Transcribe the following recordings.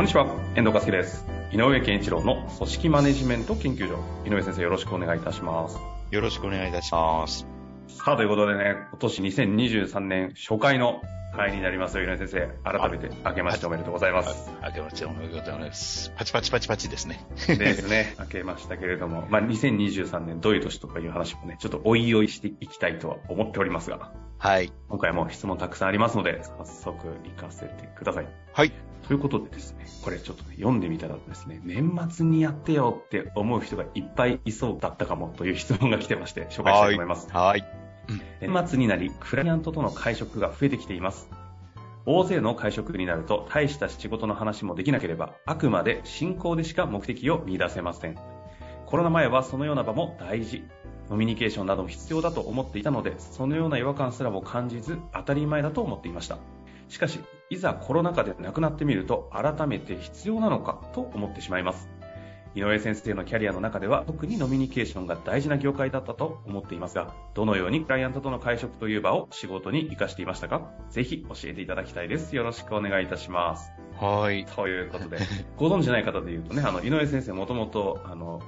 こんにちは、遠藤和樹です。井上健一郎の組織マネジメント研究所。井上先生よろしくお願いいたします。よろしくお願いいたします。さあ、ということでね、今年2023年初回の回になりますよ、井上先生。改めて明けましておめでとうございます。あけましておめでとうございます。パチパチパチパチですね。ですね。明けましたけれども、まあ、2023年どういう年とかいう話もね、ちょっとおいおいしていきたいとは思っておりますが、はい。今回も質問たくさんありますので、早速行かせてください。はい。ということでですね、これちょっとね読んでみたらですね、年末にやってよって思う人がいっぱいいそうだったかもという質問が来てまして、紹介したいと思います。はい。年末になり、クライアントとの会食が増えてきています。大勢の会食になると、大した仕事の話もできなければ、あくまで進行でしか目的を見出せません。コロナ前はそのような場も大事。ノミニケーションなども必要だと思っていたので、そのような違和感すらも感じず、当たり前だと思っていました。しかし、いざコロナ禍で亡くなってみると、改めて必要なのかと思ってしまいます。井上先生のキャリアの中では特にノミニケーションが大事な業界だったと思っていますが、どのようにクライアントとの会食という場を仕事に活かしていましたかぜひ教えていただきたいです。よろしくお願いいたします。はい。ということで、ご存知ない方で言うとね、あの、井上先生もともと、あの、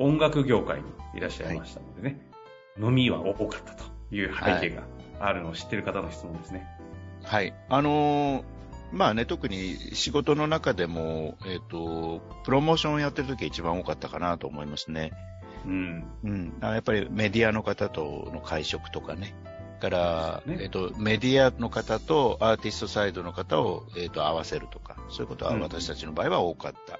音楽業界にいらっしゃいましたのでね、飲みは多かったという背景があるのを知ってる方の質問ですね。はい。あのーまあね、特に仕事の中でも、えっ、と、プロモーションをやってる時が一番多かったかなと思いますね。うん。うん。あやっぱりメディアの方との会食とかね。から、ねえっ、と、メディアの方とアーティストサイドの方を、えっ、と、合わせるとか、そういうことはうん私たちの場合は多かった。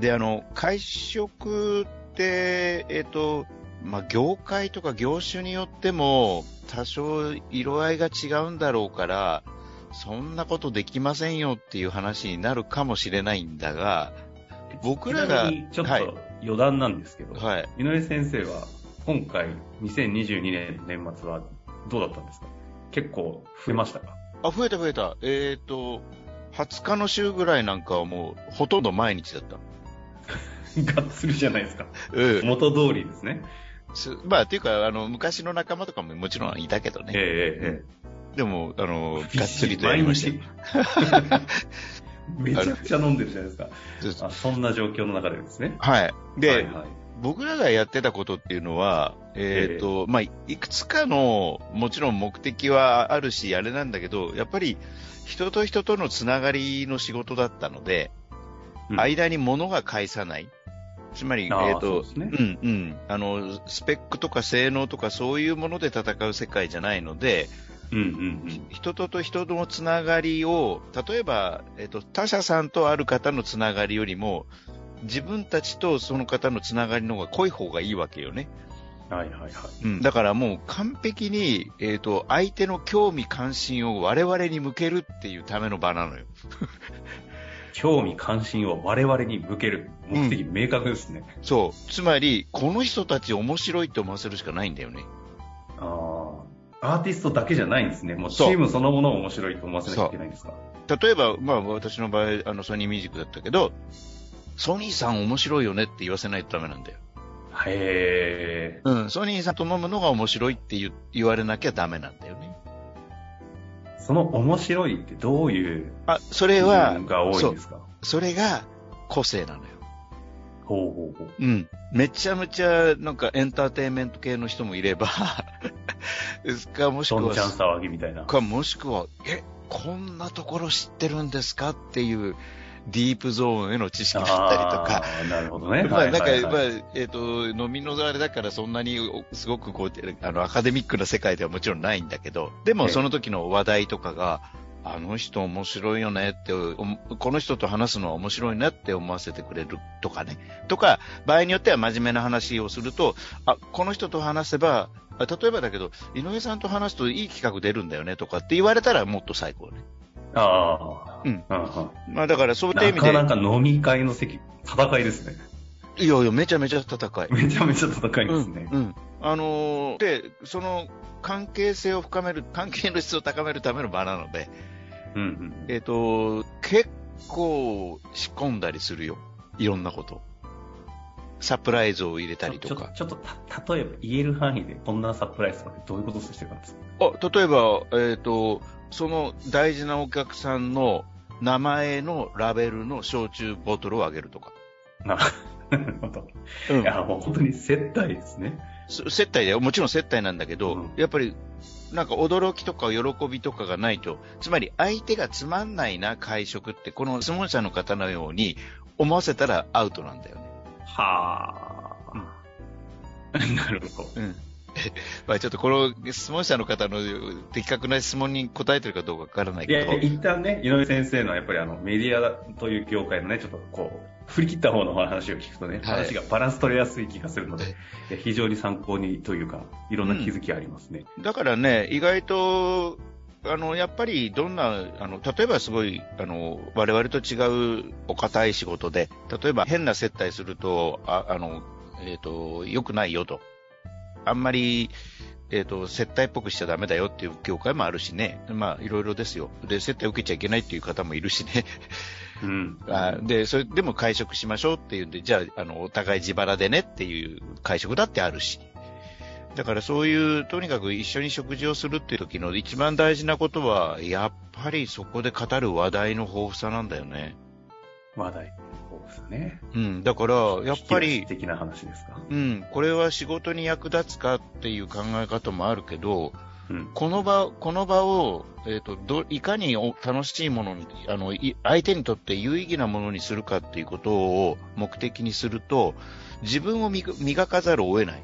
で、あの、会食えっ、と、まあ、業界とか業種によっても、多少色合いが違うんだろうから、そんなことできませんよっていう話になるかもしれないんだが、僕らがちょっはいと余談なんですけど、はい。井上先生は今回2022年年末はどうだったんですか？結構増えましたか？あ、増えた増えた。えっ、と、20日の週ぐらいなんかはもう、ほとんど毎日だった。がっつりじゃないですか。うん。元通りですね。すまあ、っていうか、あの、昔の仲間とかももちろんいたけどね。ええええでも、あの、ええ。がっつりとやりましたよ。めちゃくちゃ飲んでるじゃないですか。あそんな状況の中でですね。はい。で、はいはい、僕らがやってたことっていうのは、えっ、と、まあ、いくつかの、もちろん目的はあるし、あれなんだけど、やっぱり、人と人とのつながりの仕事だったので、うん間に物が返さない。つまり、えーと、ですねうんうん。あの、スペックとか性能とかそういうもので戦う世界じゃないので、うんうん人とと人とのつながりを、例えば、えっ、と、他者さんとある方のつながりよりも、自分たちとその方のつながりの方が濃い方がいいわけよね。うん。はいはいはい。うん、だからもう完璧に、えっ、と、相手の興味関心を我々に向けるっていうための場なのよ。興味関心を我々に向ける目的明確ですね。そう。つまり、この人たち面白いって思わせるしかないんだよね。ああ。アーティストだけじゃないんですね。もうチームそのものを面白いと思わせなきゃいけないんですか。例えば、まあ私の場合、あのソニーミュージックだったけど、ソニーさん面白いよねって言わせないとダメなんだよ。へえ。うん、ソニーさんと飲むのが面白いって言言われなきゃダメなんだよね。その面白いってどういうあ、それ部は分、が多いんですか？それが個性なのよ。ほうほうほう。うん。めちゃめちゃ、なんかエンターテインメント系の人もいれば、かもしくはどんちゃん騒ぎみたいな。か、もしくは、え、こんなところ知ってるんですか？っていう、ディープゾーンへの知識だったりとか、なるほどね。なんか、はいはいまあ、えっ、と、飲みのあれだからそんなに、おすごくこう、あの、アカデミックな世界ではもちろんないんだけど、でええもその時の話題とかが、あの人面白いよねって、おこの人と話すのは面白いなって思わせてくれるとかね。とか、場合によっては真面目な話をすると、あ、この人と話せば、あ例えばだけど、井上さんと話すといい企画出るんだよねとかって言われたらもっと最高ね。あうんうんうんまあだからそういった意味で、なかなか飲み会の席、戦いですね。いやいや、めちゃめちゃ戦い。めちゃめちゃ戦いですね。うんうんあのーで、その関係性を深める、関係の質を高めるための場なので、うんうんえっ、と、結構仕込んだりするよ。いろんなこと。サプライズを入れたりとか。ちょっとた、例えば言える範囲でこんなサプライズとかってどういうことをしてるかですかあ例えば、えっ、と、その大事なお客さんの名前のラベルの焼酎ボトルをあげるとか。ななるほど。うんいや、もう本当に接待ですね。そ接待で、もちろん接待なんだけど、うんやっぱり、なんか驚きとか喜びとかがないと、つまり相手がつまんないな会食って、この質問者の方のように思わせたらアウトなんだよね。はあ。なるほど。うん。まあちょっとこの質問者の方の的確な質問に答えてるかどうかわからないいや、けど、一旦ね、井上先生のやっぱりあのメディアという業界のね、ちょっとこう、振り切った方の話を聞くとね、はい話がバランス取れやすい気がするので、はい非常に参考にというか、いろんな気づきありますね。だからね、意外と、あの、やっぱりどんな、あの、例えばすごい、あの、我々と違うお堅い仕事で、例えば変な接待すると、ああの、えっ、と、良くないよと。あんまり、えっ、と、接待っぽくしちゃダメだよっていう業界もあるしね。まあ、いろいろですよ。で、接待受けちゃいけないっていう方もいるしね。うん。あで、それでも会食しましょうっていうんで、じゃあ、あの、お互い自腹でねっていう会食だってあるし。だからそういう、とにかく一緒に食事をするっていう時の一番大事なことは、やっぱりそこで語る話題の豊富さなんだよね。話題。ですね。うん。だから、やっぱり的な話ですか？うん、これは仕事に役立つかっていう考え方もあるけど、うん。この場、この場を、えっ、と、ど、いかにお楽しいものに、あの、い相手にとって有意義なものにするかっていうことを目的にすると、自分を磨磨かざるを得ない。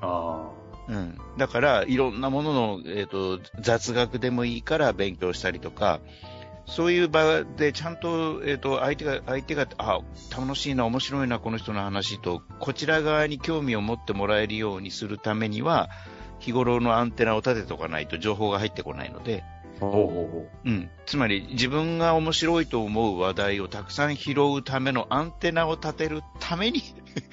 あうん。だから、いろんなものの、えっ、と、雑学でもいいから勉強したりとか、そういう場でちゃんと、えっ、と、相手が、相手が、あ、楽しいな、面白いな、この人の話と、こちら側に興味を持ってもらえるようにするためには、日頃のアンテナを立てておかないと情報が入ってこないので、うほうほうん。つまり、自分が面白いと思う話題をたくさん拾うためのアンテナを立てるために、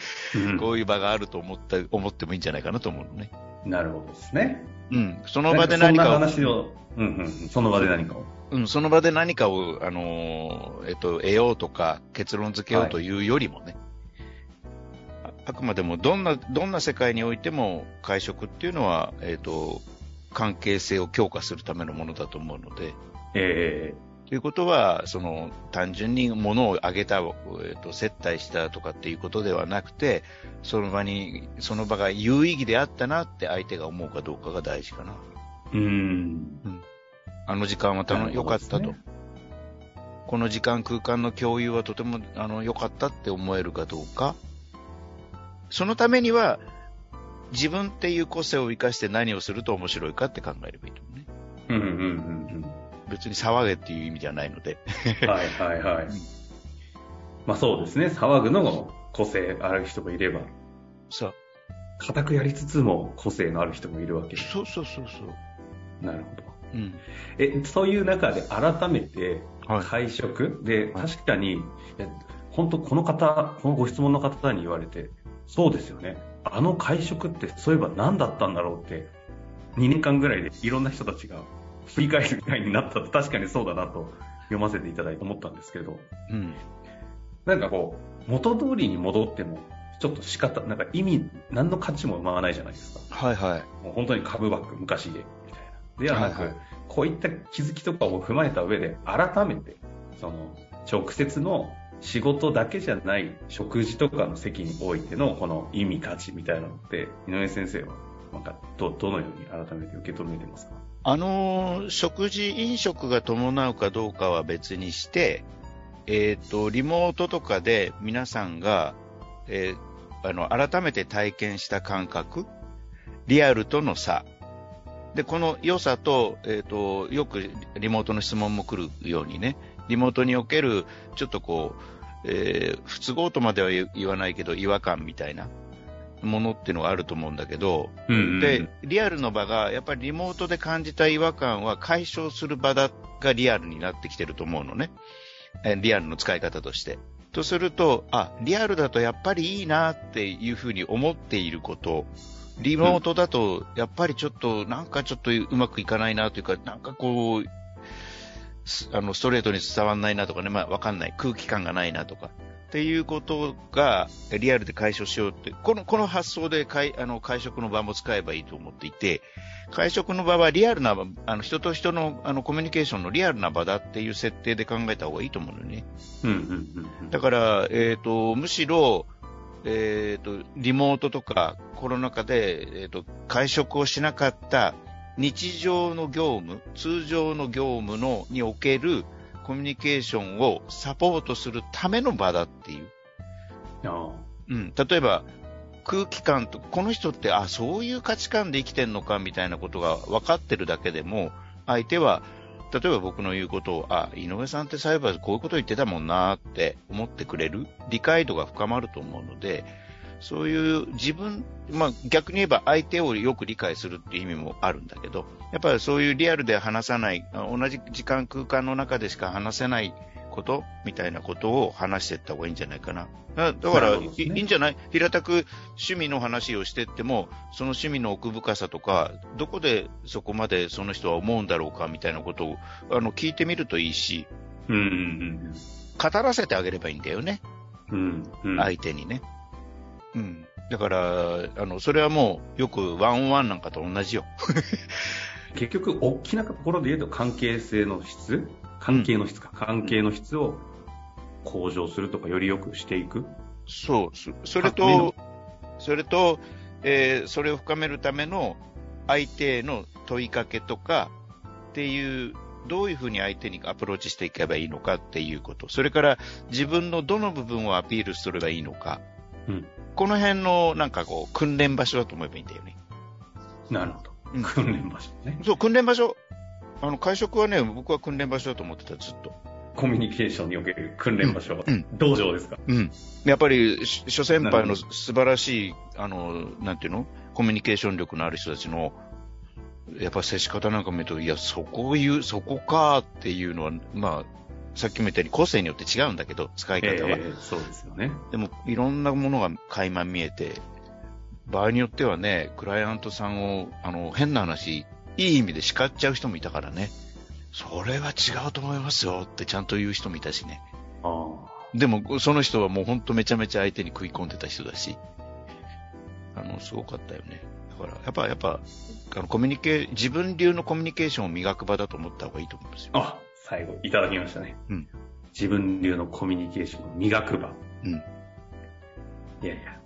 こういう場があると思った、思ってもいいんじゃないかなと思うのね。なるほどですね。うん。その場で何かをそうんうんうん。その場で何かを。うん、その場で何かを、あのーえっと、得ようとか、結論付けようというよりもね、ああくまでもどんな、どんな世界においても会食っていうのは、えっと、関係性を強化するためのものだと思うので、えということは、その、単純に物をあげた、えっと、接待したとかっていうことではなくて、その場に、その場が有意義であったなって相手が思うかどうかが大事かな。えうん。あの時間は良かったと。この時間空間の共有はとてもあの良かったって思えるかどうか。そのためには、自分っていう個性を生かして何をすると面白いかって考えればいいと思うね。うんうんうん別に騒げっていう意味じゃないので。うん。はいはいはいうん。まあそうですね。騒ぐのも個性ある人もいれば、さ固くやりつつも個性のある人もいるわけです。そうそうそうそう。なるほど。うん。え、そういう中で改めてはい。会食？で、はい確かに、え本当この方、このご質問の方に言われて、そうですよね。あの会食ってそういえば何だったんだろうって、2年間ぐらいでいろんな人たちが振り返る機会になったと、確かにそうだなと読ませていただいて思ったんですけど、うん。なんかこう、元通りに戻っても、ちょっと仕方、なんか意味、何の価値も生まないじゃないですか。はいはい。もう本当に株バッグ、昔で、みたいな。ではなく、はいはいこういった気づきとかを踏まえた上で、改めて、その、直接の仕事だけじゃない食事とかの席においてのこの意味価値みたいなのって、井上先生は、なんか、ど、どのように改めて受け止めてますか？あの食事、飲食が伴うかどうかは別にして、えっ、と、リモートとかで皆さんが、えーあの、改めて体験した感覚、リアルとの差。で、この良さと、えっ、と、よくリモートの質問も来るようにね、リモートにおける、ちょっとこう、え不都合とまでは言わないけど、違和感みたいな。ものっていうのがあると思うんだけど、うんうんうんで、リアルの場が、やっぱりリモートで感じた違和感は解消する場だがリアルになってきてると思うのね。えリアルの使い方として。とすると、あ、リアルだとやっぱりいいなっていうふうに思っていること、リモートだとやっぱりちょっと、なんかちょっとうまくいかないなというか、なんかこう、すあの、ストレートに伝わんないなとかね、まあわかんない。空気感がないなとか。っていうことがリアルで解消しようって、この、この発想で会あの会食の場も使えばいいと思っていて、会食の場はリアルな、あの人と人のあのコミュニケーションのリアルな場だっていう設定で考えた方がいいと思うのよね。うんうんうんうんだから、えっ、と、むしろ、えっ、と、リモートとかコロナ禍で、えっ、と、会食をしなかった日常の業務、通常の業務の、におけるコミュニケーションをサポートするための場だっていう。あうん。例えば、空気感と、この人って、あ、そういう価値観で生きてんのかみたいなことが分かってるだけでも、相手は、例えば僕の言うことを、あ、井上さんってそういえばこういうこと言ってたもんなって思ってくれる理解度が深まると思うので、そういう自分、まあ逆に言えば相手をよく理解するっていう意味もあるんだけど、やっぱりそういうリアルで話さない、あ同じ時間空間の中でしか話せないことみたいなことを話していった方がいいんじゃないかな。だだから、ねいいんじゃない？平たく趣味の話をしてっても、その趣味の奥深さとか、どこでそこまでその人は思うんだろうかみたいなことをあの聞いてみるといいし、うんうん語らせてあげればいいんだよね。うんうんうん相手にね。うん。だから、あの、それはもう、よくワンワンなんかと同じよ。結局、大きなところで言うと関係性の質？関係の質か、関係の質を向上するとか、より良くしていく？そう。そそれと、それと、えーそれを深めるための相手への問いかけとかっていう、どういうふうに相手にアプローチしていけばいいのかっていうこと。それから自分のどの部分をアピールすればいいのか。うんこの辺のなんかこう訓練場所だと思えばいいんだよね。なるほど。うん訓練場所ね。そう、訓練場所。あの、会食はね、僕は訓練場所だと思ってた、ずっと。コミュニケーションにおける訓練場所はうん、道場ですか？うん。やっぱり、し諸先輩の素晴らしい、あの、なんていうの？コミュニケーション力のある人たちの、やっぱ接し方なんか見ると、いや、そこを言う、そこかっていうのは、まあ、さっきも言ったように個性によって違うんだけど、使いえ方は。えそうですよね。でも、いろんなものが垣間見えて、場合によってはね、クライアントさんを、あの、変な話、いい意味で叱っちゃう人もいたからね。それは違うと思いますよってちゃんと言う人もいたしね。ああ。でも、その人はもうほんとめちゃめちゃ相手に食い込んでた人だし、あの、すごかったよね。だから、やっぱ、やっぱ、あの、コミュニケー、自分流のコミュニケーションを磨く場だと思った方がいいと思うんですよ。あ、最後、いただきましたね。うん自分流のコミュニケーションを磨く場。うん。いやいや。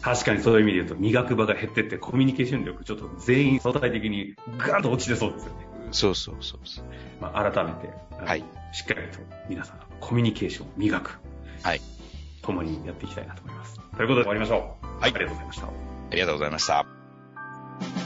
確かにそういう意味で言うと、磨く場が減ってって、コミュニケーション力、ちょっと全員相対的にガーンと落ちてそうですよね。そうそうそうそう。まあ、改めて、はいしっかりと皆さん、コミュニケーションを磨く。はい。共にやっていきたいなと思います。ということで終わりましょう。はいありがとうございました。ありがとうございました。